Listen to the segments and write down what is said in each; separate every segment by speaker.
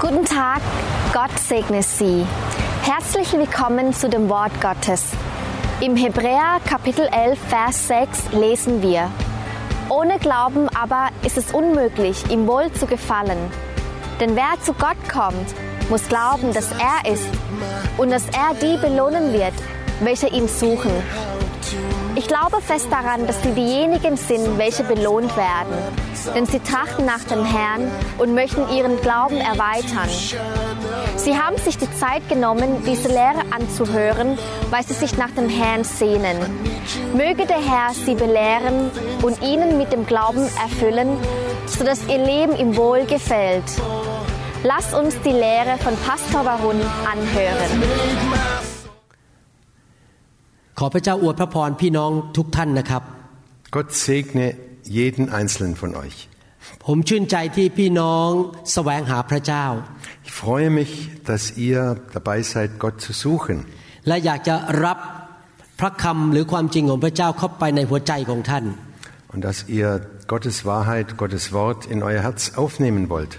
Speaker 1: Guten Tag, Gott segne Sie. Herzlich willkommen zu dem Wort Gottes. Im Hebräer Kapitel 11, Vers 6 lesen wir, Ohne Glauben aber ist es unmöglich, ihm wohl zu gefallen. Denn wer zu Gott kommt, muss glauben, dass er ist und dass er die belohnen wird, welche ihn suchen. Ich glaube fest daran, dass sie diejenigen sind, welche belohnt werden. Denn sie trachten nach dem Herrn und möchten ihren Glauben erweitern. Sie haben sich die Zeit genommen, diese Lehre anzuhören, weil sie sich nach dem Herrn sehnen. Möge der Herr sie belehren und ihnen mit dem Glauben erfüllen, sodass ihr Leben ihm wohl gefällt. Lasst uns die Lehre von Pastor Warun anhören.
Speaker 2: ขอพระเจ้าอวยพระพรพี่น้องทุกท่านนะครับ
Speaker 3: Gott segne jeden einzelnen von euch.
Speaker 2: ผมชื่นใจที่พี่น้องแสวงหาพระเจ้า
Speaker 3: Ich freue mich, dass ihr dabei seid, Gott zu suchen
Speaker 2: และอยากจะรับพระคำหรือความจริงของพระเจ้าเข้าไปในหัวใจของท่าน
Speaker 3: und dass ihr Gottes Wahrheit, Gottes Wort in euer Herz aufnehmen wollt.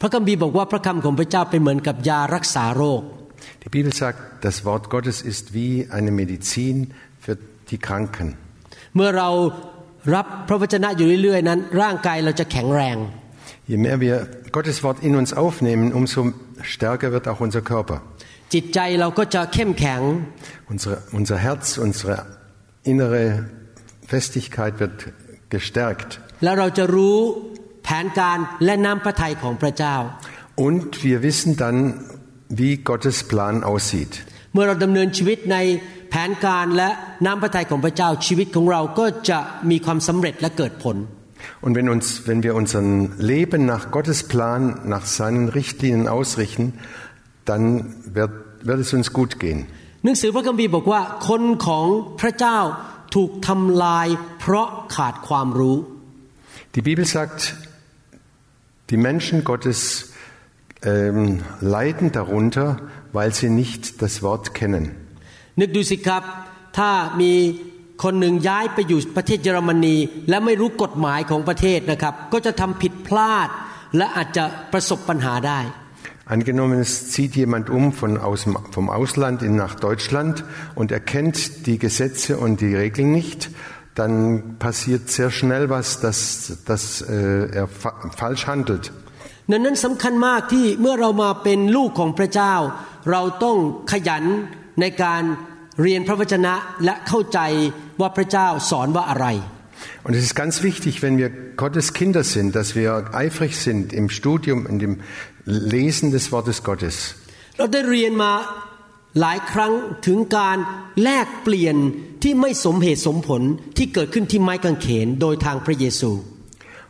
Speaker 2: พระคัมภีร์บอกว่าพระคำของพระเจ้าเป็นเหมือนกับยารักษาโรค
Speaker 3: Die Bibel sagt, das Wort Gottes ist wie eine Medizin für die Kranken.
Speaker 2: เมื่อเรารับพระวจนะอยู่เรื่อยๆนั้น ร่างกายเราจะแข็งแรง
Speaker 3: Je mehr wir Gottes Wort in uns aufnehmen, umso stärker wird auch unser Körper.
Speaker 2: จิตใจเราก็จะเข้มแข็ง
Speaker 3: Unsere, unser Herz, unsere innere Festigkeit wird gestärkt.
Speaker 2: และเราจะรู้แผนการและน้ำพระทัยของพระเจ้า
Speaker 3: Und wir wissen dann, wie Gottes Plan aussieht.
Speaker 2: เมื่อเราดำเนินชีวิตในแผนการและน้ำพระทัยของพระเจ้าชีวิตของเราก็จะมีความสำเร็จและเกิดผล
Speaker 3: Und wenn, uns, wenn wir unser Leben nach Gottes Plan, nach seinen Richtlinien ausrichten, dann wird, wird es uns gut gehen.
Speaker 2: หนังสือพระคัมภีร์บอกว่าคนของพระเจ้าถูกทำลายเพราะขาดความรู้
Speaker 3: Die Bibel sagt, die Menschen Gottes ähm, leiden darunter, weil sie nicht das Wort kennen.
Speaker 2: นึกดูสิครับ ถ้ามีคนหนึ่งย้ายไปอยู่ประเทศเยอรมนี และไม่รู้กฎหมายของประเทศนะครับ ก็จะทำผิดพลาด และอาจจะประสบปัญหาได้
Speaker 3: Angenommen, es zieht jemand um von aus, vom Ausland in, nach Deutschland und er kennt die Gesetze und die Regeln nicht, dann passiert sehr schnell was, dass, dass äh, er fa falsch handelt.
Speaker 2: ดังนั้นสำคัญมากที่เมื่อเรามาเป็นลูกของพระเจ้า เราต้องขยันในการเรียนพระวจนะและเข้าใจว่าพระเจ้าสอนว่าอะไร
Speaker 3: Und es ist ganz wichtig, wenn wir Gottes Kinder sind, dass wir eifrig sind im Studium, in dem Lesen des Wortes Gottes.
Speaker 2: เ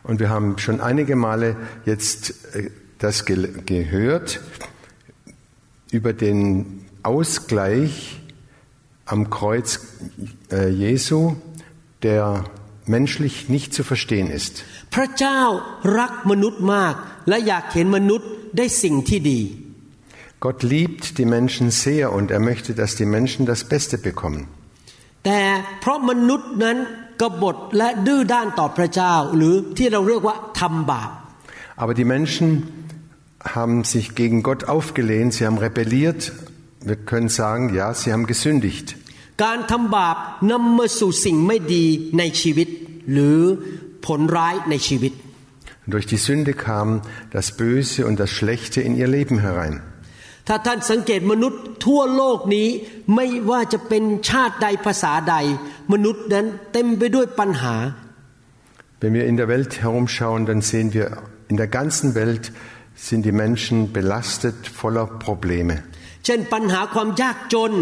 Speaker 2: Und
Speaker 3: wir haben schon einige Male jetzt äh, das ge gehört über den Ausgleich am Kreuz äh, Jesu, der menschlich nicht zu verstehen ist.
Speaker 2: พระเจ้ารักมนุษย์มาก และอยากเห็นมนุษย์ได้สิ่งที่ดี
Speaker 3: Gott liebt die Menschen sehr und er möchte, dass die Menschen das Beste bekommen.
Speaker 2: แต่เพราะมนุษย์นั้น กบฏและดื้อด้านต่อพระเจ้า หรือที่เราเรียกว่าทำบาป
Speaker 3: Aber die Menschen haben sich gegen Gott aufgelehnt, sie haben rebelliert. Wir können sagen, ja, sie haben gesündigt.
Speaker 2: การทำบาปนำมาสู่สิ่งไม่ดีในชีวิต หรือผลร้ายในชีวิต
Speaker 3: Und durch die Sünde kam das Böse und das Schlechte in ihr Leben herein.
Speaker 2: ถ้าท่านสังเกตมนุษย์ทั่วโลกนี้ไม่ว่าจะเป็นชาติใดภาษาใด มนุษย์นั้นเต็มไปด้วยปัญหา
Speaker 3: Wenn wir in der Welt herumschauen, dann sehen wir, in der ganzen Welt sind die Menschen belastet voller Probleme.
Speaker 2: เช่นปัญหาความยากจน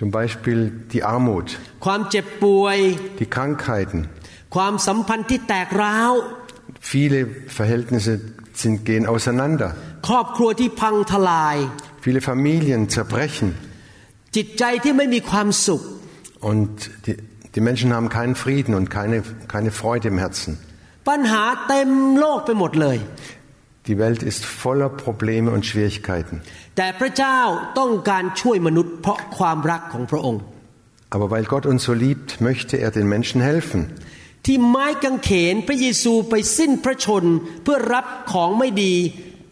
Speaker 3: Zum Beispiel die Armut,
Speaker 2: ความเจ็บป่วย
Speaker 3: die Krankheiten.
Speaker 2: ความสัมพันธ์ที่แตกร้าว
Speaker 3: Viele Verhältnisse sind, gehen auseinander. Viele Familien zerbrechen. Und die, die Menschen haben keinen Frieden und keine, keine Freude im Herzen. Die Welt ist voller Probleme und Schwierigkeiten. Aber weil Gott uns so liebt, möchte er den Menschen helfen.
Speaker 2: ที่ไม้กางเขนพระเยซูไปสิ้นพระชน เพื่อรับของไม่ดี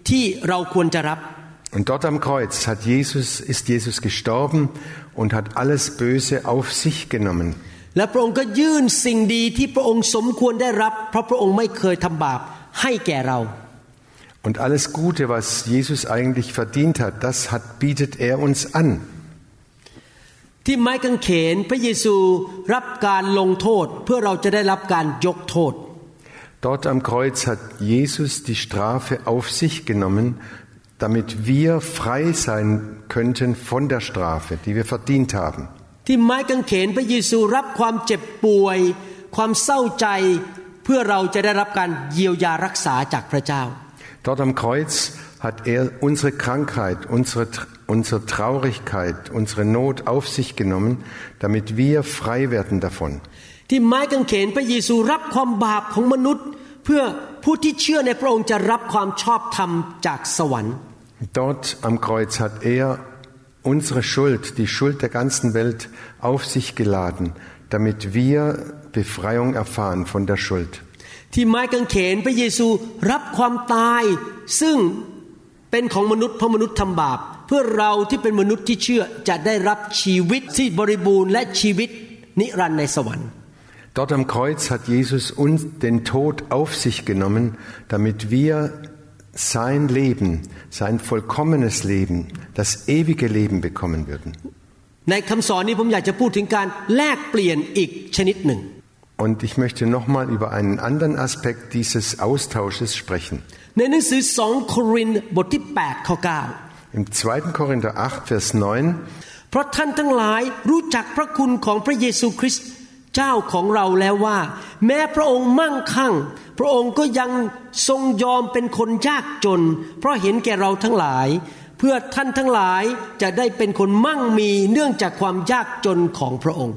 Speaker 2: ที่เราควรจะรับ
Speaker 3: Und dort am Kreuz hat Jesus, ist Jesus gestorben und hat alles Böse auf sich genommen.
Speaker 2: และพระองค์ก็ยื่นสิ่งดีที่พระองค์สมควรได้รับ เพราะพระองค์ไม่เคยทำบาปให้แก่เรา
Speaker 3: Und alles Gute, was Jesus eigentlich verdient hat, das hat, bietet er uns an.
Speaker 2: ที่ไม้กางเขนพระเยซูรับการลงโทษ เพื่อเราจะได้รับการยกโทษ
Speaker 3: Dort am Kreuz hat Jesus die Strafe auf sich genommen, damit wir frei sein könnten von der Strafe, die wir verdient haben.
Speaker 2: ที่ไม้กางเขนพระเยซูรับความเจ็บป่วย ความเศร้าใจ เพื่อเราจะได้รับการเยียวยารักษาจากพระเจ้า
Speaker 3: Dort am Kreuz hat er unsere Krankheit, unsere, unsere Traurigkeit, unsere Not auf sich genommen, damit wir frei werden davon.
Speaker 2: ที่ไม้กางเขนพระเยซูรับความบาปของมนุษย์ เพื่อผู้ที่เชื่อในพระองค์จะรับความชอบธรรมจากสวรรค์
Speaker 3: Dort am Kreuz hat er unsere Schuld, die Schuld der ganzen Welt auf sich geladen, damit wir Befreiung erfahren von der Schuld.
Speaker 2: ที่ไม้กางเขนพระเยซูรับความตาย ซึ่งเป็นของมนุษย์เพราะมนุษย์ทำบาป เพื่อเราที่เป็นมนุษย์ที่เชื่อจะได้รับชีวิตที่บริบูรณ์และชีวิตนิรันดร์ในสวรรค์
Speaker 3: Dort am Kreuz hat Jesus uns den Tod auf sich genommen, damit wir sein Leben, sein vollkommenes Leben, das ewige Leben bekommen würden.
Speaker 2: ในคำสอนนี้ผมอยากจะพูดถึงการแลกเปลี่ยนอีกชนิดหนึ่ง
Speaker 3: Und ich möchte nochmal über einen anderen Aspekt dieses Austausches sprechen.
Speaker 2: ในหนังสือ2โครินธ์บทที่8ข้อ9
Speaker 3: Im 2. Korinther 8, Vers 9
Speaker 2: เพราะท่านทั้งหลายรู้จักพระคุณของพระเยซูคริสต์เจ้าของเราแล้วว่า แม้พระองค์มั่งคั่ง พระองค์ก็ยังทรงยอมเป็นคนยากจน เพราะเห็นแก่เราทั้งหลาย เพื่อท่านทั้งหลายจะได้เป็นคนมั่งมีเนื่องจากความยากจนของพระองค์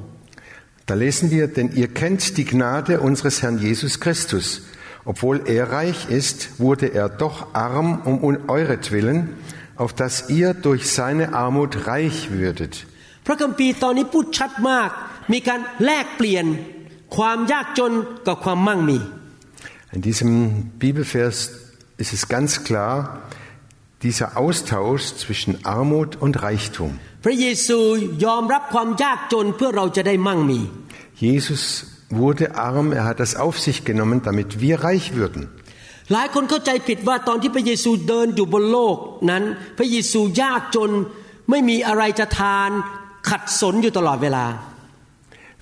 Speaker 3: Da lesen wir, denn ihr kennt die Gnade unseres Herrn Jesus Christus. Obwohl er reich ist, wurde er doch arm um euretwillen, auf dass ihr durch seine Armut reich würdet.
Speaker 2: พระคัมภีร์ตอนนี้พูดชัดมาก มีการแลกเปลี่ยน ความยากจนกับความมั่งมี
Speaker 3: In diesem Bibelvers ist es ganz klar, dieser Austausch zwischen Armut und Reichtum.
Speaker 2: พระเยซูยอมรับความยากจนเพื่อเราจะได้มั่งมี
Speaker 3: Jesus wurde arm, er hat das auf sich genommen, damit wir reich würden.
Speaker 2: หลายคนเข้าใจผิดว่าตอนที่พระเยซูเดินอยู่บนโลกนั้น พระเยซูยากจนไม่มีอะไรจะทานขัดสนอยู่ตลอดเวลา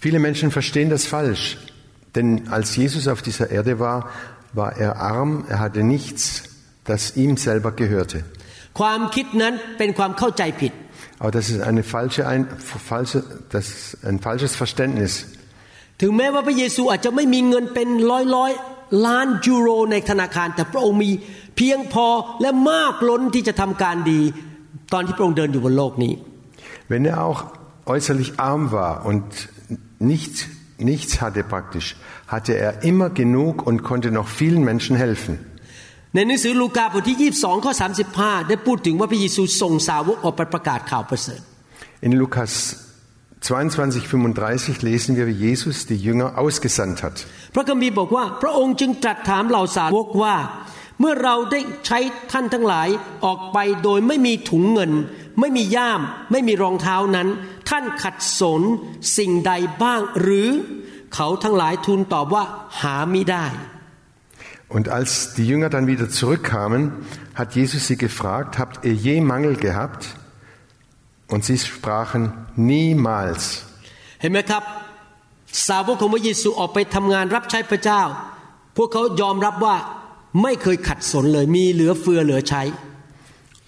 Speaker 3: Viele Menschen verstehen das falsch, denn als Jesus auf dieser Erde war, war er arm, er hatte nichts, das ihm selber gehörte.
Speaker 2: ความคิดนั้นเป็นความเข้าใจผิด
Speaker 3: Aber das ist eine falsche, ein, falsche, das ist ein falsches Verständnis.
Speaker 2: ถึงแม้ว่าพระเยซูอาจจะไม่มีเงินเป็นร้อยร้อย ล้านยูโรในธนาคาร แต่พระองค์มีเพียงพอและมากล้นที่จะทำการดี ตอนที่พระองค์เดินอยู่บนโลกนี้
Speaker 3: Wenn er auch äußerlich arm war und nichts, nichts hatte praktisch, hatte er immer genug und konnte noch vielen Menschen helfen.
Speaker 2: ในหนังสือลูกาบทที่ 22 ข้อ 35 ได้พูดถึงว่าพระเยซูส่งสาวกออกไปประกาศข่าวประเสริฐ
Speaker 3: In Lukas 22, 35 lesen wir, wie Jesus die Jünger ausgesandt hat.
Speaker 2: พระคัมภีร์บอกว่า พระองค์จึงตรัสถามเหล่าสาวกว่า เมื่อเราได้ใช้ท่านทั้งหลายออกไปโดยไม่มีถุงเงิน ไม่มีย่าม ไม่มีรองเท้านั้น ท่านขัดสนสิ่งใดบ้าง หรือเขาทั้งหลายทูลตอบว่าหามิได้
Speaker 3: Und als die Jünger dann wieder zurückkamen, hat Jesus sie gefragt, habt ihr je Mangel gehabt? Und sie sprachen, niemals.
Speaker 2: เห็นไหมครับสาวกของพระเยซูออกไปทำงานรับใช้พระเจ้า พวกเขายอมรับว่าไม่เคยขัดสนเลยมีเหลือเฟือเหลือใช้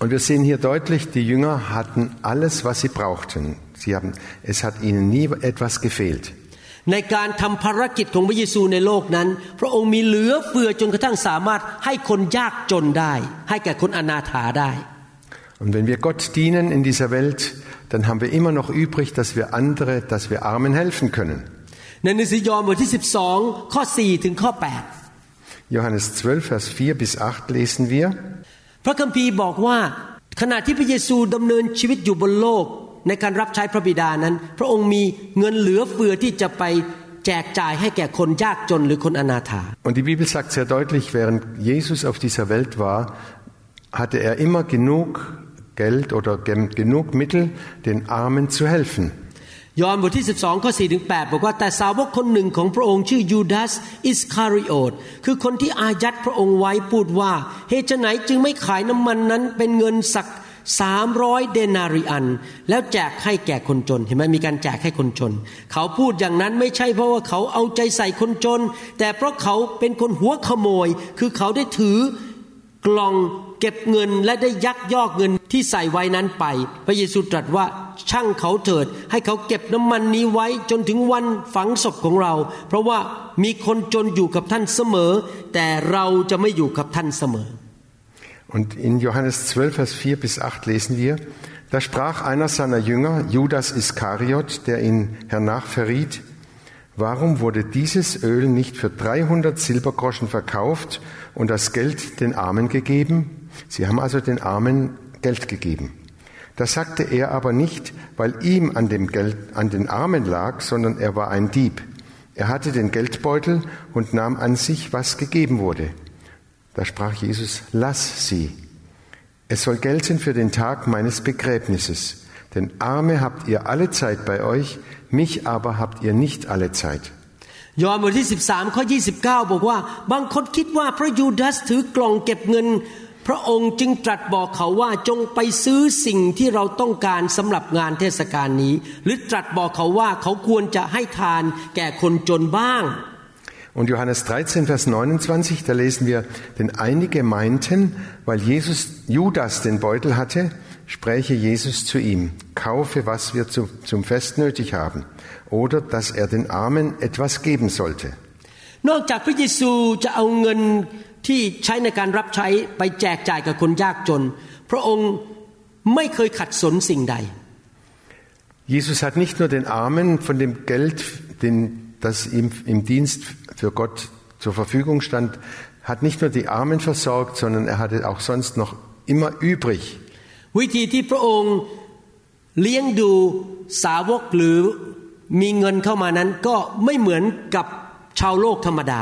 Speaker 3: Und wir sehen hier deutlich, die Jünger hatten alles, was sie brauchten. Sie haben, es hat ihnen nie etwas gefehlt.
Speaker 2: ในการทำภารกิจของพระเยซูในโลกนั้น พระองค์มีเหลือเฟือจนกระทั่งสามารถให้คนยากจนได้ ให้แก่คนอนาถาได้
Speaker 3: Und wenn wir Gott dienen in dieser Welt, dann haben wir immer noch übrig, dass wir andere, dass wir Armen helfen können.
Speaker 2: ในหนังสือยอห์นบทที่ 12 ข้อ 4 ถึงข้อ
Speaker 3: Johannes 12, Vers 4 bis 8 lesen wir.
Speaker 2: 8 พระคัมภีร์บอกว่า ขณะที่พระเยซูดำเนินชีวิตอยู่บนโลก ในการรับใช้พระบิดานั้น พระองค์มีเงินเหลือเฟือที่จะไปแจกจ่ายให้แก่คนยากจนหรือคนอนาถา
Speaker 3: Und die Bibel sagt sehr deutlich, während Jesus auf dieser Welt war, hatte er immer genug Geld oder genug Mittel, den Armen zu helfen.
Speaker 2: ยอห์นบทที่ 12 ข้อ 4 ถึง 8 บอกว่า แต่สาวกคนหนึ่งของพระองค์ชื่อยูดาส อิสคาริโอต คือคนที่อายัดพระองค์ไว้พูดว่า เหตุไฉนจึงไม่ขายน้ำมันนั้นเป็นเงินสักสามร้อยเดนาริอัน แล้วแจกให้แก่คนจน เห็นไหมมีการแจกให้คนจน เขาพูดอย่างนั้นไม่ใช่เพราะว่าเขาเอาใจใส่คนจน แต่เพราะเขาเป็นคนหัวขโมย คือเขาได้ถือกล่อง เก็บเงินและได้ยักยอกเงินที่ใส่ไว้นั้นไป พระเยซูตรัสว่าช่างเขาเถิด ให้เขาเก็บน้ำมันนี้ไว้จนถึงวันฝังศพของเรา เพราะว่ามีคนจนอยู่กับท่านเสมอ แต่เราจะไม่อยู่กับท่านเสมอ
Speaker 3: Und in Johannes 12, Vers 4 bis 8 lesen wir, da sprach einer seiner Jünger, Judas Iskariot, der ihn hernach verriet, warum wurde dieses Öl nicht für 300 Silbergroschen verkauft und das Geld den Armen gegeben? Sie haben also den Armen Geld gegeben. Das sagte er aber nicht, weil ihm an dem Geld, an den Armen lag, sondern er war ein Dieb. Er hatte den Geldbeutel und nahm an sich, was gegeben wurde. Da sprach Jesus, lass sie. Es soll gelten für den Tag meines Begräbnisses. Denn Arme habt ihr alle Zeit bei euch, mich aber habt ihr nicht alle Zeit.
Speaker 2: ยอห์นบทที่ 13ข้อ29 บอกว่า บางคนคิดว่าพระยูดาสถือกล่องเก็บเงิน พระองค์จึงตรัสบอกเขาว่าจงไปซื้อสิ่งที่เราต้องการสำหรับงานเทศกาลนี้ หรือตรัสบอกเขาว่าเขาควรจะให้ทานแก่คนจนบ้าง
Speaker 3: Und Johannes 13, Vers 29, da lesen wir, denn einige meinten, weil Jesus Judas den Beutel hatte, spräche Jesus zu ihm, kaufe, was wir zu, zum Fest nötig haben, oder dass er den Armen etwas geben sollte.
Speaker 2: นอกจากพระเยซูจะเอาเงิน ที่ใช้ในการรับใช้ไปแจกจ่ายกับคนยากจน พระองค์ไม่เคยขัดสนสิ่งใด
Speaker 3: Jesus hat nicht nur den Armen von dem Geld, den, das ihm im Dienst für Gott zur Verfügung stand, hat nicht nur die Armen versorgt, sondern er hatte auch sonst noch immer übrig.
Speaker 2: วิธีที่พระองค์เลี้ยงดูสาวกหรือมีเงินเข้ามานั้นก็ไม่เหมือนกับชาวโลกธรรมดา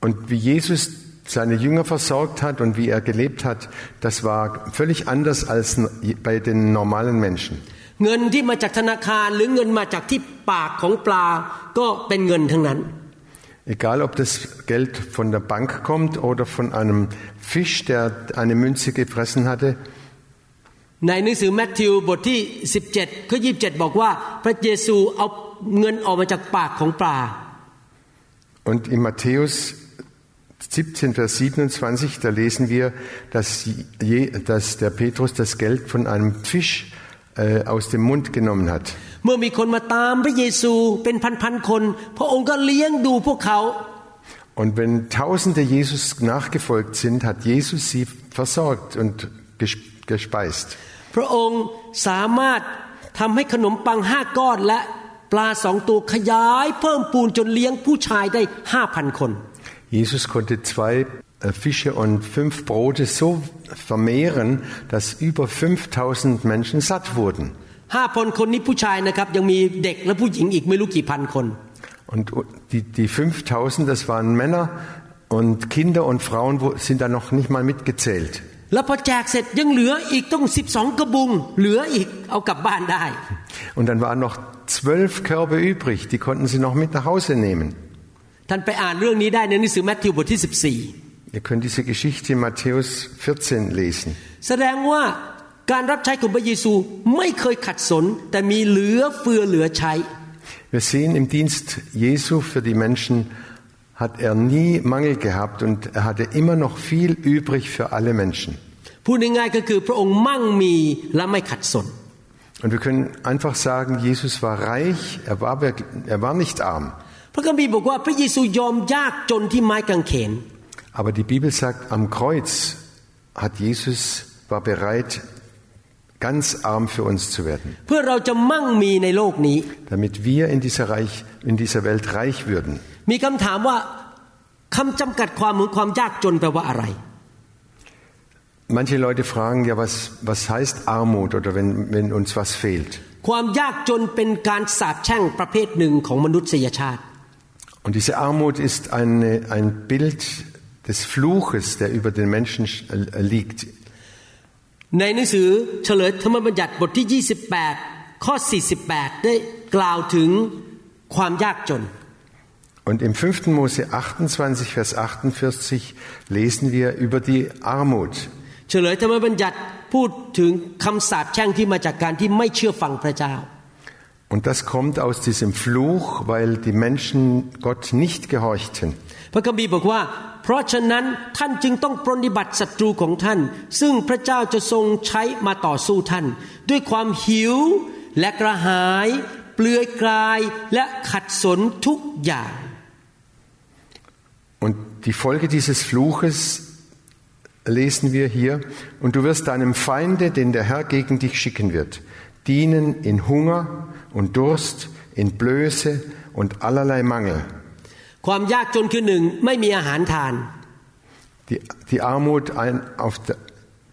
Speaker 3: Und wie Jesus seine Jünger versorgt hat und wie er gelebt hat, das war völlig anders als bei den normalen Menschen.
Speaker 2: เงินที่มาจากธนาคารหรือเงินมาจากที่ปากของปลาก็เป็นเงินทั้งนั้น
Speaker 3: Egal ob das Geld von der Bank kommt oder von einem Fisch, der eine Münze gefressen hatte,
Speaker 2: ในหนังสือแมทธิวบทที่ 17ข้อ27 บอกว่าพระเยซูเอาเงินออกมาจากปากของปลา
Speaker 3: Und in Matthäus 17, Vers 27, da lesen wir, dass, je, dass der Petrus das Geld von einem Fisch äh, aus dem Mund genommen hat.
Speaker 2: เมื่อมีคนมาตามพระเยซูเป็นพันๆคน พระองค์ก็เลี้ยงดูพวกเขา
Speaker 3: Und wenn Tausende Jesus nachgefolgt sind, hat Jesus sie versorgt und ges- gespeist.
Speaker 2: พระองค์สามารถทำให้ขนมปังห้าก้อนและปลาสองตัวขยายเพิ่มปูนจนเลี้ยงผู้ชายได้ห้าพันคน
Speaker 3: Jesus konnte zwei äh, Fische und fünf Brote so vermehren, dass über 5000 Menschen satt wurden. Und die, die 5000, das waren Männer und Kinder und Frauen sind da noch nicht mal mitgezählt. Und dann waren noch zwölf Körbe übrig, die konnten sie noch mit nach Hause nehmen.
Speaker 2: ท่านไปอ่านเรื่องนี้ได้ในหนังสือแมทธิวบทที่
Speaker 3: Ihr könnt diese Geschichte in Matthäus 14 lesen.
Speaker 2: 14 แสดงว่าการรับใช้ของพระเยซูไม่เคยขัดสน แต่มีเหลือเฟือเหลือใช้
Speaker 3: Wir sehen im Dienst Jesu für die Menschen hat er nie Mangel gehabt und er hatte immer noch viel übrig für alle Menschen.
Speaker 2: พูดง่ายๆก็คือพระองค์มั่งมีและไม่ขัดสน
Speaker 3: Und wir können einfach sagen, Jesus war reich, er war, wirk- er war nicht arm.
Speaker 2: พระคัมภีร์บอกว่าพระเยซูยอมยากจนที่ไม้กางเขน
Speaker 3: Aber die Bibel sagt, am Kreuz hat Jesus, war bereit, ganz arm für uns zu werden,
Speaker 2: เพื่อเราจะมั่งมีในโลกนี้
Speaker 3: damit wir in dieser, reich, in dieser Welt reich würden.
Speaker 2: มีคำถามว่าคำจำกัดความของความยากจนแปลว่าอะไร
Speaker 3: Manche Leute fragen ja, was, was heißt Armut oder wenn, wenn uns was fehlt.
Speaker 2: ความยากจนเป็นการสาปแช่งประเภทหนึ่งของมนุษยชาติ
Speaker 3: Und diese Armut ist eine, ein Bild des Fluches, der über den Menschen äh, liegt.
Speaker 2: ในหนังสือเฉลยธรรมบัญญัติบทที่ 28 ข้อ 48 ได้กล่าวถึงความยากจน
Speaker 3: Und im 5. Mose 28, Vers 48 lesen wir über die Armut.
Speaker 2: เฉลยธรรมบัญญัติพูดถึงคำสาปแช่งที่มาจากการที่ไม่เชื่อฟังพระเจ้า
Speaker 3: Und das kommt aus diesem Fluch, weil die Menschen Gott nicht gehorchten.
Speaker 2: พระคัมภีร์บอกว่า เพราะฉะนั้นท่านจึงต้องปรนนิบัติศัตรูของท่าน ซึ่งพระเจ้าจะทรงใช้มาต่อสู้ท่าน ด้วยความหิวและกระหาย เปลือยกายและขัดสนทุกอย่าง
Speaker 3: Und die Folge dieses Fluches lesen wir hier, und du wirst deinem Feinde, den der Herr gegen dich schicken wird, dienen in Hunger und Durst, in Blöße und allerlei Mangel.
Speaker 2: ความยากจนคือหนึ่งไม่มีอาหารทาน
Speaker 3: Die, die Armut, ein, auf der,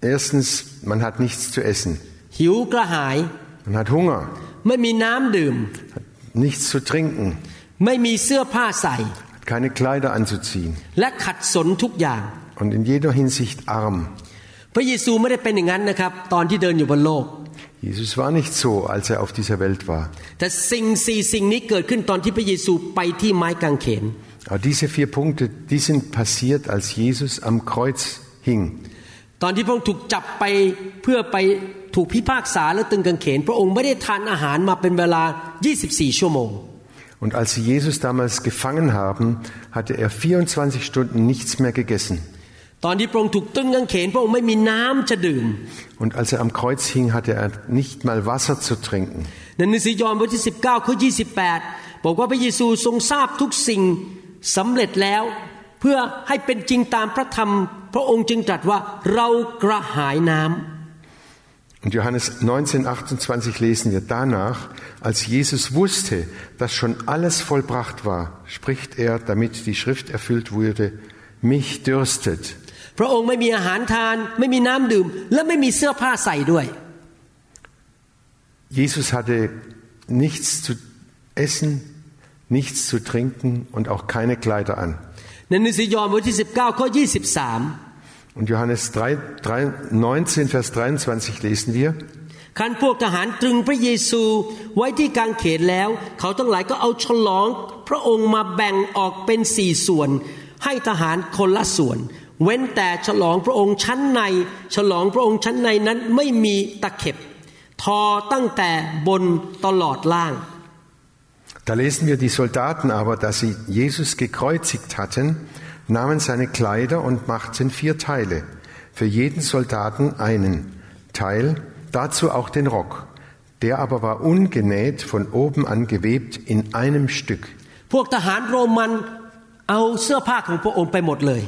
Speaker 3: erstens, man hat nichts zu essen,
Speaker 2: หิวกระหาย
Speaker 3: man hat Hunger,
Speaker 2: ไม่มีน้ำดื่ม
Speaker 3: hat nichts zu trinken,
Speaker 2: ไม่มีเสื้อผ้าใส่
Speaker 3: hat keine Kleider anzuziehen
Speaker 2: และขัดสนทุกอย่าง
Speaker 3: und in jeder Hinsicht arm.
Speaker 2: พระเยซูไม่ได้เป็นอย่างนั้นนะครับ ตอนที่เดินอยู่บนโลก
Speaker 3: Jesus war nicht so, als er auf dieser Welt war.
Speaker 2: แต่สิ่งสี่สิ่งนี้เกิดขึ้นตอนที่พระเยซูไปที่ไม้กางเขน
Speaker 3: Aber diese vier Punkte, die sind passiert, als Jesus am Kreuz hing.
Speaker 2: ตอนที่พระองค์ถูกจับไปเพื่อไปถูกพิพากษาและตึงกางเขน พระองค์ไม่ได้ทานอาหารมาเป็นเวลา 24 ชั่วโมง
Speaker 3: Und als sie Jesus damals gefangen haben, hatte er 24 Stunden nichts mehr gegessen.
Speaker 2: ตอนที่พระองค์ถูกตึงกางเขน พระองค์ไม่มีน้ำจะดื่ม
Speaker 3: Und als er am Kreuz hing, hatte er nicht mal Wasser zu trinken.
Speaker 2: ในหนังสือยอห์นบทที่ 19ข้อ28 บอกว่าพระเยซูทรงทราบทุกสิ่งสำเร็จแล้ว เพื่อให้เป็นจริงตามพระธรรม พระองค์จึงตรัสว่าเรากระหายน้ำ
Speaker 3: Und Johannes 19, 28 lesen wir danach, als Jesus wusste, dass schon alles vollbracht war, spricht er, damit die Schrift erfüllt wurde, mich dürstet.
Speaker 2: พระองค์ไม่มีอาหารทาน ไม่มีน้ำดื่ม และไม่มีเสื้อผ้าใส่ด้วย
Speaker 3: Jesus hatte nichts zu essen, nichts zu trinken und auch keine Kleider an.
Speaker 2: ในหนังสือยอห์นบทที่19ข้อ23
Speaker 3: Und Johannes 3, 3, 19, Vers 23 lesen wir,
Speaker 2: คันพวกทหารตรึงพระเยซูไว้ที่กางเขนแล้ว เขาทั้งหลายก็เอาฉลอง พระองค์มาแบ่งออกเป็นสี่ส่วน ให้ทหารคนละส่วน เว้นแต่ฉลองพระองค์ชั้นใน ฉลองพระองค์ชั้นในนั้นไม่มีตะเข็บ ทอตั้งแต่บนตลอดล่าง
Speaker 3: Da lesen wir, die Soldaten aber, da sie Jesus gekreuzigt hatten, nahmen seine Kleider und machten vier Teile, für jeden Soldaten einen Teil, dazu auch den Rock. Der aber war ungenäht, von oben an gewebt in einem Stück.
Speaker 2: พวกทหารโรมันเอาเสื้อผ้าของพระองค์ไปหมดเลย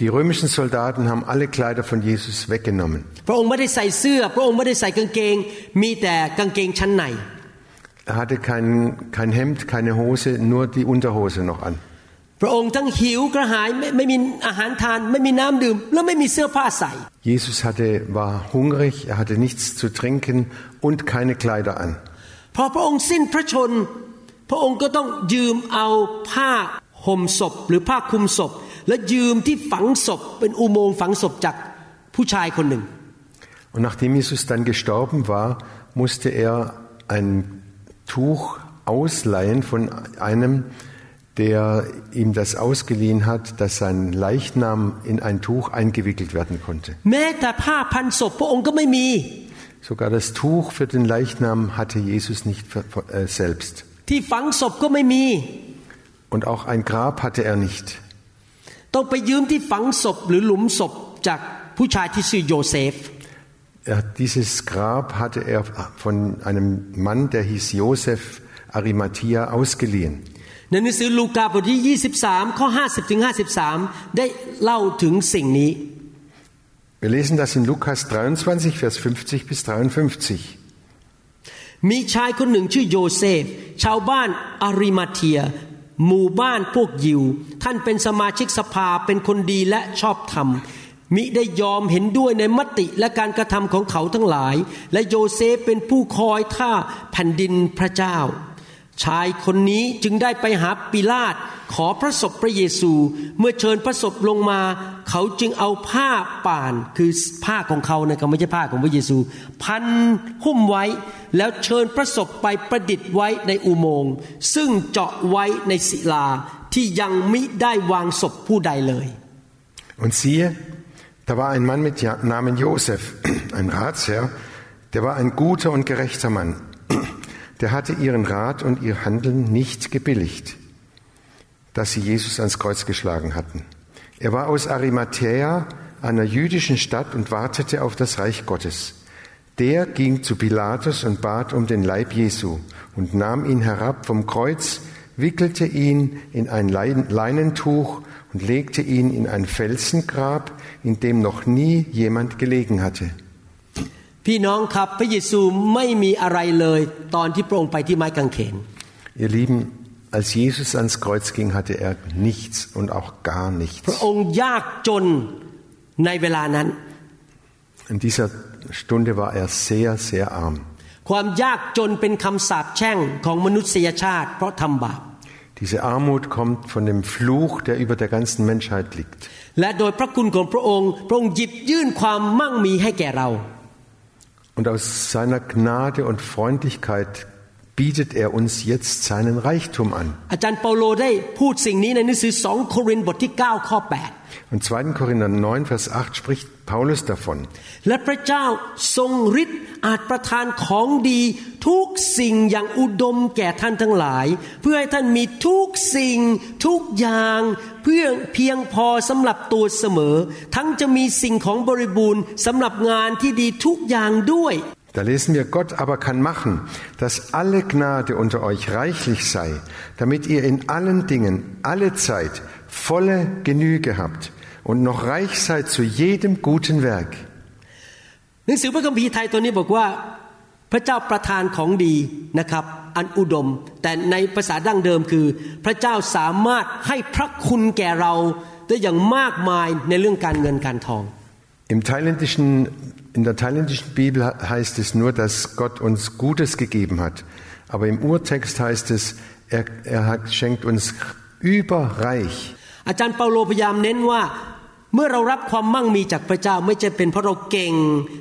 Speaker 3: Die römischen Soldaten haben alle Kleider von Jesus weggenommen.
Speaker 2: พระองค์ไม่ได้ใส่เสื้อ พระองค์ไม่ได้ใส่กางเกง มีแต่กางเกงชั้นใน
Speaker 3: Er hatte kein, kein Hemd, keine Hose, nur die Unterhose noch an.
Speaker 2: พระองค์ทั้งหิวกระหายไม่ไม่มีอาหารทาน ไม่มีน้ำดื่ม และไม่มีเสื้อผ้าใส่
Speaker 3: Jesus hatte, war hungrig, er hatte nichts zu trinken und keine Kleider an.
Speaker 2: พอพระองค์สิ้นพระชน พระองค์ก็ต้องยืมเอาผ้าห่มศพ หรือผ้าคลุมศพ และยืมที่ฝังศพ เป็นอุโมงค์ฝังศพจากผู้ชายคนหนึ่ง
Speaker 3: Und nachdem Jesus dann gestorben war, musste er ein Tuch ausleihen von einem, der ihm das ausgeliehen hat, dass sein Leichnam in ein Tuch eingewickelt werden konnte.
Speaker 2: แม้แต่ผ้าพันศพพระองค์ก็ไม่มี
Speaker 3: Sogar das Tuch für den Leichnam hatte Jesus nicht ver- ver- äh, selbst.
Speaker 2: ที่ฝังศพก็ไม่มี
Speaker 3: Und auch ein Grab hatte er nicht.
Speaker 2: ต้องไปยืมที่ฝังศพหรือหลุมศพจากผู้ชายที่ชื่อโยเซฟ
Speaker 3: Er, dieses Grab hatte er von einem Mann, der hieß Josef Arimathea, ausgeliehen.
Speaker 2: ในหนังสือลูกาบทที่ 23 ข้อ 50ถึง53 ได้เล่าถึงสิ่งนี้
Speaker 3: Wir lesen das in Lukas 23, Vers 50 bis 53.
Speaker 2: มีชายคนหนึ่งชื่อโยเซฟ ชาวบ้านอาริมาเทีย หมู่บ้านพวกยิว ท่านเป็นสมาชิกสภาเป็นคนดีและชอบธรรมมิได้ยอมเห็นด้วยในมติและการกระทำของเขาทั้งหลาย และโยเซฟเป็นผู้คอยท่าแผ่นดินพระเจ้า ชายคนนี้จึงได้ไปหาปิลาตขอพระศพพระเยซู เมื่อเชิญพระศพลงมา เขาจึงเอาผ้าป่านคือผ้าของเขานะครับไม่ใช่ผ้าของพระเยซู พันหุ้มไว้ แล้วเชิญพระศพไปประดิษฐ์ไว้ในอุโมงค์ ซึ่งเจาะไว้ในศิลาที่ยังมิได้วางศพผู้ใดเลย
Speaker 3: Und siehe, da war ein Mann mit Namen Josef, ein Ratsherr, der war ein guter und gerechter Mann. Der hatte ihren Rat und ihr Handeln nicht gebilligt, dass sie Jesus ans Kreuz geschlagen hatten. Er war aus Arimathäa, einer jüdischen Stadt, und wartete auf das Reich Gottes. Der ging zu Pilatus und bat um den Leib Jesu und nahm ihn herab vom Kreuz, wickelte ihn in ein Lein- Leinentuch und legte ihn in ein Felsengrab, in dem noch nie jemand gelegen hatte.
Speaker 2: พี่น้องครับพระเยซูไม่มีอะไรเลยตอนที่พระองค์ไปที่ไม้กางเขน
Speaker 3: Ihr Lieben, als Jesus ans Kreuz ging, hatte er nichts und auch gar
Speaker 2: พระ
Speaker 3: nichts.
Speaker 2: องค์ยากจนในเวลานั้น
Speaker 3: In dieser Stunde war er sehr, sehr arm.
Speaker 2: ความยากจนเป็นคำสาปแช่งของมนุษยชาติ เพราะทำบาป
Speaker 3: Diese Armut kommt von dem Fluch, der über der ganzen Menschheit liegt. Und aus seiner Gnade und Freundlichkeit bietet er uns jetzt seinen Reichtum an.
Speaker 2: อาจารย์เปาโลได้พูดสิ่งนี้ในหนังสือ2โครินธ์บทที่ 9 ข้อ
Speaker 3: Und 2. Korinther 9, Vers 8 spricht Paulus davon.
Speaker 2: 8 และพระเจ้าทรงฤทธิ์อาจประทานของดีทุกสิ่งอย่างอุดมแก่ท่านทั้งหลาย เพื่อให้ท่านมีทุกสิ่งทุกอย่าง เพื่อเพียงพอสำหรับตัวเสมอ ทั้งจะมีสิ่งของบริบูรณ์สำหรับงานที่ดีทุกอย่างด้วย
Speaker 3: Da lesen wir, Gott aber kann machen, dass alle Gnade unter euch reichlich sei, damit ihr in allen Dingen, alle Zeit, volle Genüge habt und noch reich seid zu jedem guten Werk.
Speaker 2: หนังสือพระคัมภีร์ไทยตัวนี้บอกว่า พระเจ้าประทานของดีนะครับ อันอุดม แต่ในภาษาดั้งเดิมคือ พระเจ้าสามารถให้พระคุณแก่เราได้อย่างมากมายในเรื่องการเงินการทอง
Speaker 3: Im thailändischen, in der thailändischen Bibel heißt es nur, dass Gott uns Gutes gegeben hat. Aber im Urtext heißt es, er, er hat, schenkt uns überreich.
Speaker 2: อาจารย์เปาโลพยายามเน้นว่า เมื่อเรารับความมั่งมีจากพระเจ้าไม่ใช่เป็นเพราะเราเก่ง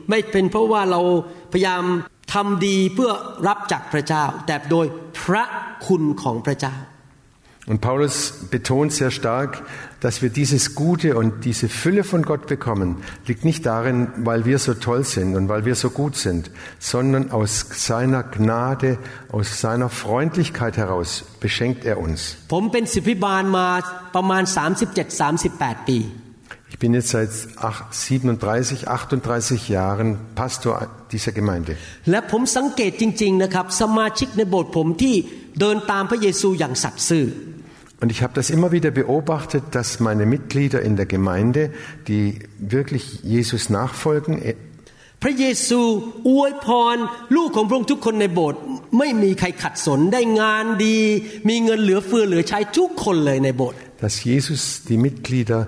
Speaker 2: ไม่เป็นเพราะว่าเราพยายามทำดีเพื่อรับจากพระเจ้า แต่โดยพระคุณของพระเจ้า
Speaker 3: Und Paulus betont sehr stark, dass wir dieses Gute und diese Fülle von Gott bekommen, liegt nicht darin, weil wir so toll sind und weil wir so gut sind, sondern aus seiner Gnade, aus seiner Freundlichkeit heraus beschenkt er uns.
Speaker 2: ผมเป็นศิ
Speaker 3: Ich bin jetzt seit ach- 37, 38 Jahren Pastor dieser Gemeinde.
Speaker 2: และผมสังเกตจริงๆนะครับ สมาชิกในโบสถ์ผมที่เดินตามพระเยซูอย่างสัตย์ซื่อ
Speaker 3: Und ich habe das immer wieder beobachtet, dass meine Mitglieder in der Gemeinde, die wirklich Jesus nachfolgen, eh,
Speaker 2: พระเยซูอวยพรลูกของพระองค์ทุกคนในโบสถ์ไม่มีใครขัดสนได้งานดี มีเงินเหลือเฟือเหลือใช้ทุกคนเลยในโบสถ์
Speaker 3: dass Jesus die Mitglieder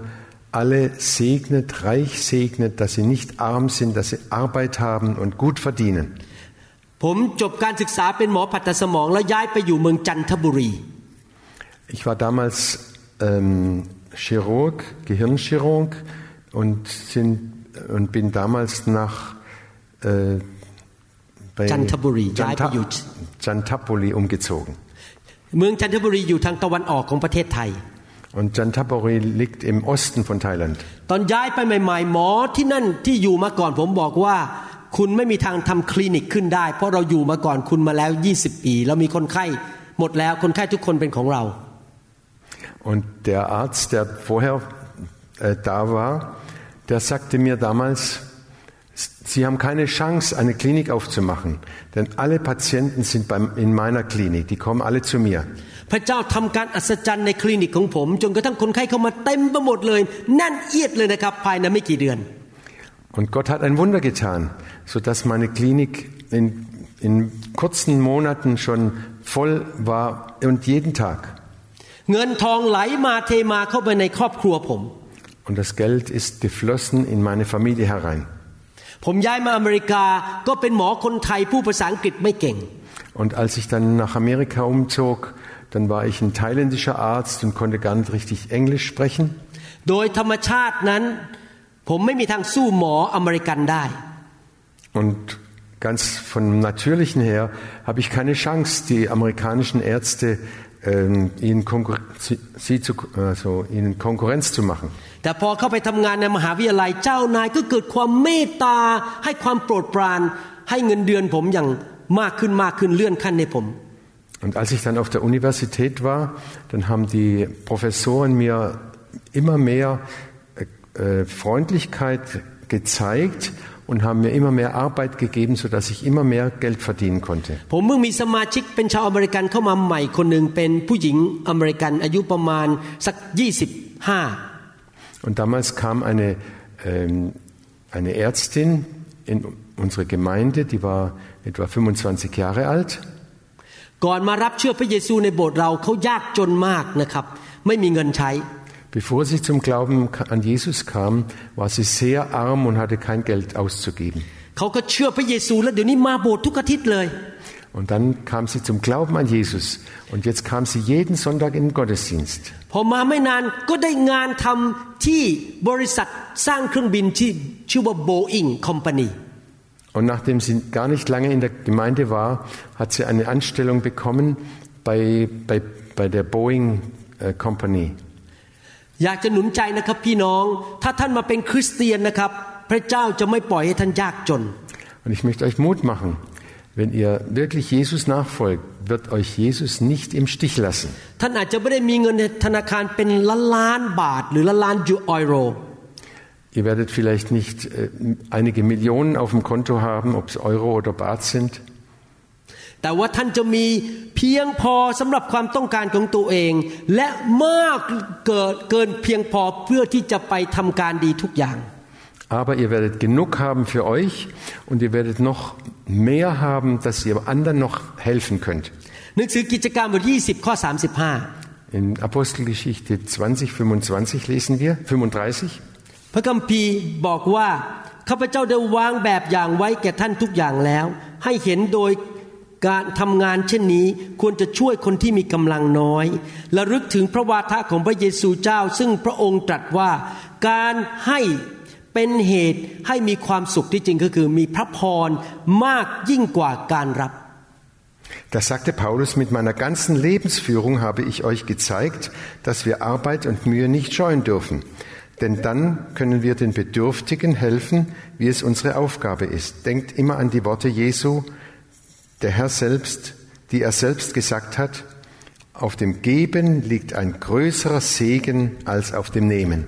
Speaker 3: alle segnet, reich segnet, dass sie nicht arm sind, dass sie Arbeit haben und gut verdienen.
Speaker 2: ผมจบการศึกษาเป็นหมอผ่าตัดสมองแล้วย้ายไปอยู่เมืองจันทบุรี
Speaker 3: Ich war damals ähm, Chirurg, Gehirnchirurg und, sind, und bin damals nach äh, bei
Speaker 2: Chanthaburi,
Speaker 3: Chanta-
Speaker 2: Jaiprayut.
Speaker 3: Chanthaburi umgezogen.
Speaker 2: เมืองจันทบุรีอยู่ทางตะวันออกของประเทศไทย
Speaker 3: Und Chanthaburi liegt im Osten von Thailand.
Speaker 2: ตอนย้ายไปใหม่ๆหมอที่นั่นที่อยู่มาก่อนผมบอกว่า คุณไม่มีทางทำคลินิกขึ้นได้ เพราะเราอยู่มาก่อนคุณมาแล้ว 20 ปีแล้วมีคนไข้หมดแล้วคนไข้ทุกคนเป็นของเรา
Speaker 3: Und der Arzt, der vorher äh, da war, der sagte mir damals, Sie haben keine Chance, eine Klinik aufzumachen, denn alle Patienten sind beim, in meiner Klinik, die kommen alle zu mir.
Speaker 2: พระเจ้าทำการอัศจรรย์ในคลินิกของผม จนกระทั่งคนไข้เข้ามาเต็มไปหมดเลยแน่นเอียดเลยนะครับ ภายในไม่กี่เดือน
Speaker 3: Und Gott hat ein Wunder getan, sodass meine Klinik in, in kurzen Monaten schon voll war und jeden Tag.
Speaker 2: เงินทองไหลมาเทมาเข้าไปในครอบครัวผม
Speaker 3: Und das Geld ist geflossen in meine Familie herein.
Speaker 2: ผมย้ายมาอเมริกาก็เป็นหมอคนไทยผู้ภาษาอังกฤษไม่เก่ง
Speaker 3: Und als ich dann nach Amerika umzog, dann war ich ein thailändischer Arzt und konnte gar nicht richtig Englisch sprechen.
Speaker 2: โดยธรรมชาตินั้น ผมไม่มีทางสู้หมออเมริกันได้
Speaker 3: Und ganz von natürlichen her habe ich keine Chance, die amerikanischen Ärzte ähm, ihnen, Konkur sie, sie zu, also ihnen Konkurrenz zu machen.
Speaker 2: แต่พอเข้าไปทำงานในมหาวิทยาลัยเจ้านายก็เกิดความเมตตา ให้ความโปรดปราน ให้เงินเดือนผมอย่างมากขึ้นมากขึ้นเลื่อนขั้นให้ผม
Speaker 3: Und als ich dann auf der Universität war, dann haben die Professoren mir immer mehr äh, äh, Freundlichkeit gezeigt und haben mir immer mehr Arbeit gegeben, sodass ich immer mehr Geld verdienen konnte.
Speaker 2: ผมเพิ่งมีสมาชิกเป็นชาวอเมริกันเข้ามาใหม่คนหนึ่งเป็นผู้หญิงอเมริกันอายุประมาณสัก 25
Speaker 3: Und damals kam eine, ähm, eine Ärztin in unsere Gemeinde, die war etwa 25 Jahre alt.
Speaker 2: ก่อนมารับเชื่อพระเยซูในโบสถ์เราเขายากจนมากนะครับ ไม่มีเงินใช้
Speaker 3: Bevor sie zum Glauben an Jesus kam, war sie sehr arm und hatte kein Geld auszugeben.
Speaker 2: เขาก็เชื่อพระเยซูแล้วเดี๋ยวนี้มาโบสถ์ทุกอาทิตย์เลย
Speaker 3: Und dann kam sie zum Glauben an Jesus. Und jetzt kam sie jeden Sonntag in den Gottesdienst. Und nachdem sie gar nicht lange in der Gemeinde war, hat sie eine Anstellung bekommen bei, bei, bei der Boeing äh, Company.
Speaker 2: อยากจะหนุนใจนะครับพี่น้อง ถ้าท่านมาเป็นคริสเตียนนะครับ พระเจ้าจะไม่ปล่อยให้ท่านยากจน
Speaker 3: Und ich möchte euch Mut machen. Wenn ihr wirklich Jesus nachfolgt, wird euch Jesus nicht im Stich lassen.
Speaker 2: ท่านอาจจะไม่ได้มีเงินในธนาคารเป็นล้านล้านบาท หรือล้านล้านยูอโร
Speaker 3: Ihr werdet vielleicht nicht äh, einige Millionen auf dem Konto haben, ob es Euro oder Bart sind. Aber ihr werdet genug haben für euch und ihr werdet noch mehr haben, dass ihr anderen noch helfen könnt. In Apostelgeschichte 20, 25 lesen wir, 35.
Speaker 2: พระคัมภีร์บอกว่าข้าพเจ้าได้วางแบบอย่างไว้แก่ท่านทุกอย่างแล้ว ให้เห็นโดยการทำงานเช่นนี้ควรจะช่วยคนที่มีกำลังน้อยและลึกถึงพระวาทะของพระเยซูเจ้า ซึ่งพระองค์ตรัสว่าการให้เป็นเหตุให้มีความสุขที่จริงก็คือมีพระพรมากยิ่งกว่าการรับ
Speaker 3: Da sagte Paulus, mit meiner ganzen Lebensführung habe ich euch gezeigt, dass wir Arbeit und Mühe nicht scheuen dürfen. Denn dann können wir den Bedürftigen helfen, wie es unsere Aufgabe ist. Denkt immer an die Worte Jesu, der Herr selbst, die er selbst gesagt hat, auf dem Geben liegt ein größerer Segen als auf dem Nehmen.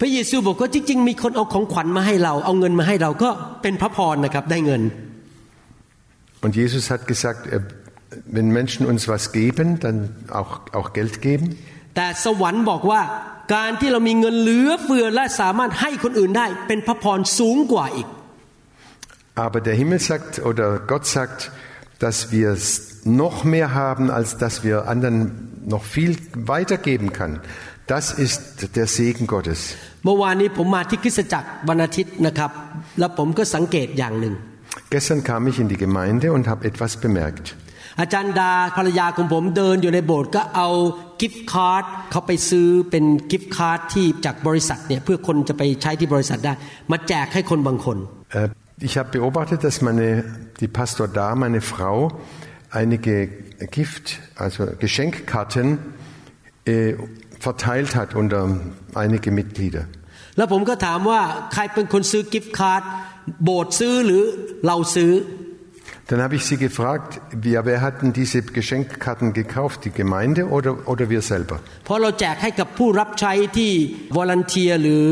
Speaker 2: พระเยซูบอกว่าจริงๆมีคนเอาของขวัญมาให้เรา เอาเงินมาให้เราก็เป็นพระพรนะครับได้เงิน
Speaker 3: Und Jesus hat gesagt, er- wenn Menschen uns was geben, dann auch, auch Geld geben.
Speaker 2: แต่สวรรค์บอกว่าการที่เรามีเงินเหลือเฟือและสามารถให้คนอื่นได้ เป็นพระพรสูงกว่าอีก
Speaker 3: Aber der Himmel sagt oder Gott sagt, dass wir es noch mehr haben, als dass wir anderen noch viel weitergeben kann. Das ist der Segen Gottes.
Speaker 2: เมื่อวานนี้ผมมาที่คริสตจักรวันอาทิตย์นะครับ แล้วผมก็สังเกตอย่างหนึ่ง
Speaker 3: Gestern kam ich in die Gemeinde und habe etwas bemerkt.
Speaker 2: อาจารย์ดาภรรยาของผมเดินอยู่ในโบสถ์ก็เอา กิฟต์การ์ดเขาไปซื้อเป็นกิฟต์การ์ดที่จากบริษัทเนี่ยเพื่อคนจะไปใช้ที่บริษัทได้ มาแจกให้คนบางคน
Speaker 3: Äh, Ich habe beobachtet, dass meine, die Pastor da, meine Frau, einige Gift, also Geschenkkarten äh, verteilt hat unter einige Mitglieder.
Speaker 2: แล้วผมก็ถามว่าใครเป็นคนซื้อกิฟต์การ์ดโบสถ์ซื้อหรือเราซื้อ
Speaker 3: Dann habe ich sie gefragt, ja, wer hat denn diese Geschenkkarten gekauft, die Gemeinde oder, oder wir selber?
Speaker 2: เพราะเราแจกให้กับผู้รับใช้ที่วอลันเทียหรือ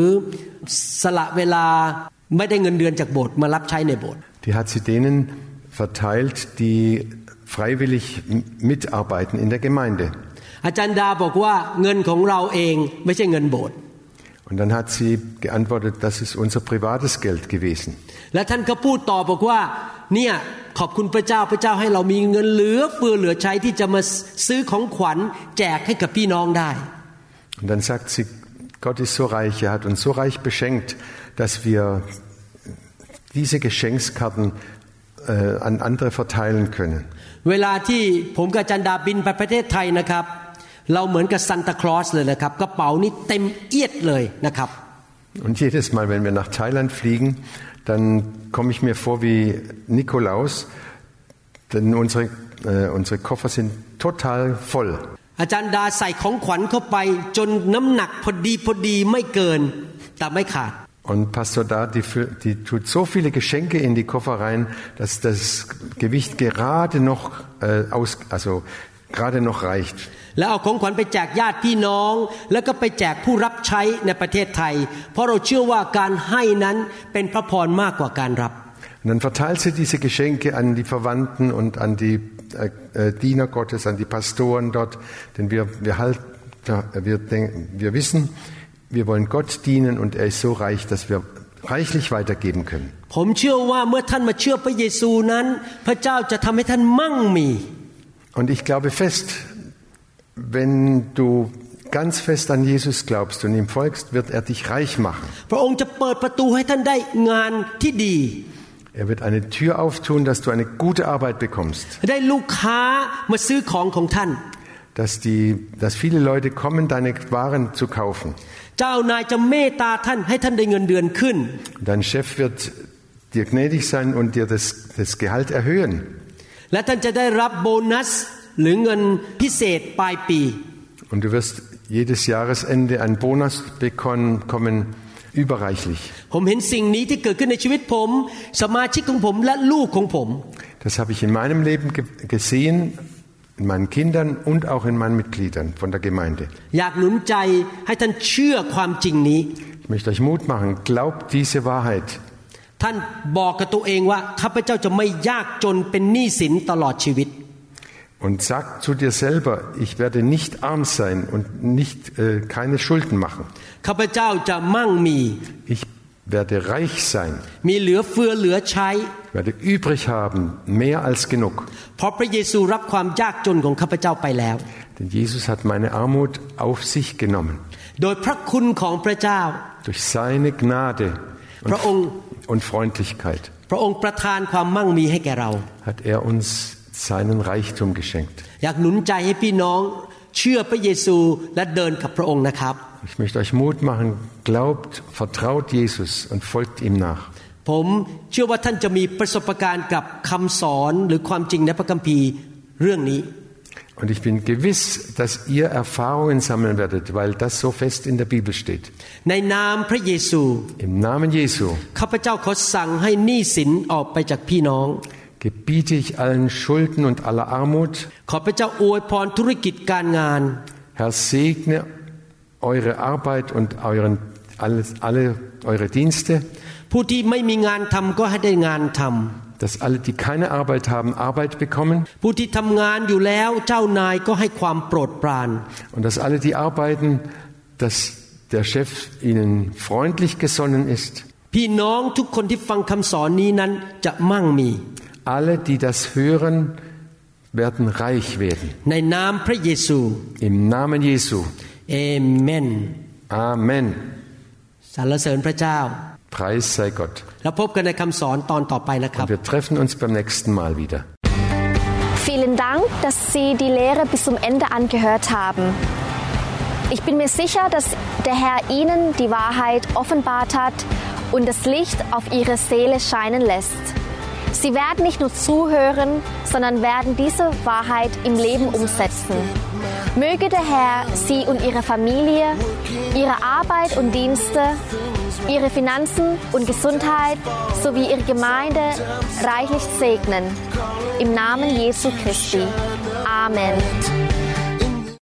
Speaker 2: สละเวลาไม่ได้เงินเดือนจากโบสถ์มารับใช้ในโบสถ์
Speaker 3: Die hat sie denen verteilt, die freiwillig m- mitarbeiten in der Gemeinde.
Speaker 2: อาจารย์ดาบอกว่าเงินของเราเองไม่ใช่เงินโบสถ์
Speaker 3: Und dann hat sie geantwortet, das ist unser privates Geld gewesen.
Speaker 2: และท่านก็พูดต่อบอกว่าเนี่ยขอบคุณพระเจ้าพระเจ้าให้เรามีเงินเหลือเฟือเหลือใช้ที่จะมาซื้อของขวัญแจกให้กับพี่น้องได้
Speaker 3: Und dann sagt sie, Gott ist so reich, er hat uns so reich beschenkt, dass wir diese Geschenkskarten äh, an andere verteilen können.
Speaker 2: เวลาที่ผมกับจันดาบินไปประเทศไทยนะครับ เราเหมือนกับซันตาคลอสเลยนะครับกระเป๋านี่เต็มเอียดเลยนะครับ
Speaker 3: Und jedes Mal, wenn wir nach Thailand fliegen, dann komme ich mir vor wie Nikolaus, denn unsere, äh, unsere Koffer sind total voll.
Speaker 2: อาจารย์ดาใส่ของขวัญเข้าไป จนน้ำหนักพอดีพอดีไม่เกิน แต่ไม่ขาด
Speaker 3: Und Pastor Da, die, fü- die tut so viele Geschenke in die Koffer rein, dass das Gewicht gerade noch, äh, aus, also gerade noch reicht.
Speaker 2: แล้วเอาของขวัญไปแจกญาติพี่น้อง แล้วก็ไปแจกผู้รับใช้ในประเทศไทย เพราะเราเชื่อว่าการให้นั้นเป็นพระพรมากกว่าการรับ
Speaker 3: Und dann verteilt sie diese Geschenke an die Verwandten und an die äh, äh, Diener Gottes, an die Pastoren dort, denn wir, wir, halt, wir, denken, wir wissen, wir wollen Gott dienen und er ist so reich, dass wir reichlich weitergeben können.
Speaker 2: ผมเชื่อว่าเมื่อท่านมาเชื่อพระเยซูนั้น พระเจ้าจะทำให้ท่านมั่งมี
Speaker 3: Und ich glaube fest, wenn du ganz fest an Jesus glaubst und ihm folgst, wird er dich reich machen.
Speaker 2: พระองค์จะเปิดประตูให้ท่านได้งานที่ดี
Speaker 3: Er wird eine Tür auftun, dass du eine gute Arbeit bekommst,
Speaker 2: ได้ลูกค้ามาซื้อของของท่าน
Speaker 3: dass, die, dass viele Leute kommen, deine Waren zu kaufen.
Speaker 2: เจ้านายจะเมตตาท่านให้ท่านได้เงินเดือนขึ้น
Speaker 3: Dein Chef wird dir gnädig sein und dir das, das Gehalt erhöhen.
Speaker 2: และท่านจะได้รับโบนัส หรือเงินพิเศษปลายปี
Speaker 3: Und du wirst jedes Jahresende einen Bonus bekommen, überreichlich.
Speaker 2: ผมเห็นสิ่งนี้ที่เกิดขึ้นในชีวิตผม สมาชิกของผมและลูกของผม
Speaker 3: Das habe ich in meinem Leben ge gesehen, in meinen Kindern und auch in meinen Mitgliedern von der Gemeinde.
Speaker 2: อยากหนุนใจให้ท่านเชื่อความจริงนี้
Speaker 3: Ich möchte euch Mut machen, glaubt diese Wahrheit.
Speaker 2: ท่านบอกกับตัวเองว่าข้าพเจ้าจะไม่ยากจนเป็นหนี้สินตลอดชีวิต
Speaker 3: und sag zu dir selber, ich werde nicht arm sein und nicht äh, keine Schulden machen. Ich werde reich sein.
Speaker 2: Ich
Speaker 3: werde übrig haben, mehr als genug. Denn Jesus hat meine Armut auf sich genommen. Durch seine Gnade und, und Freundlichkeit hat er uns seinen Reichtum geschenkt.
Speaker 2: อยากหนุนใจให้พี่น้องเชื่อพระเยซูและเดินกับพระองค์นะครับ
Speaker 3: Ich möchte euch Mut machen, glaubt, vertraut Jesus und folgt ihm nach.
Speaker 2: ผมเชื่อว่าท่านจะมีประสบการณ์กับคำสอนหรือความจริงในพระคัมภีร์เรื่องนี้
Speaker 3: Und ich bin gewiss, dass ihr Erfahrungen sammeln werdet, weil das so fest in der Bibel steht.
Speaker 2: ในนามพระเยซู
Speaker 3: Im Namen Jesu
Speaker 2: ข้าพเจ้าขอสั่งให้หนี้สินออกไปจากพี่น้อง
Speaker 3: gebiete ich allen Schulden und aller Armut.
Speaker 2: ขอพระเจ้าอวยพรธุรกิจการงาน
Speaker 3: Herr, segne eure Arbeit und euren, alles, alle eure Dienste,
Speaker 2: ผู้ที่ไม่มีงานทำก็ให้ได้งานท
Speaker 3: dass alle, die keine Arbeit haben, Arbeit bekommen ำ
Speaker 2: ผู้ที่ทำงานอยู่แล้วเจ้านายก็ให้ความโปรดปราน
Speaker 3: und dass alle, die arbeiten, dass der Chef ihnen freundlich gesonnen ist.
Speaker 2: พี่น้องทุกคนที่ฟังคำสอนนี้นั้นจะมั่งมี
Speaker 3: alle, die das hören, werden reich werden. Im Namen Jesu. Amen.
Speaker 2: Amen.
Speaker 3: Preis sei Gott. Und wir treffen uns beim nächsten Mal wieder.
Speaker 1: Vielen Dank, dass Sie die Lehre bis zum Ende angehört haben. Ich bin mir sicher, dass der Herr Ihnen die Wahrheit offenbart hat und das Licht auf Ihre Seele scheinen lässt. Sie werden nicht nur zuhören, sondern werden diese Wahrheit im Leben umsetzen. Möge der Herr Sie und Ihre Familie, Ihre Arbeit und Dienste, Ihre Finanzen und Gesundheit sowie Ihre Gemeinde reichlich segnen. Im Namen Jesu Christi. Amen.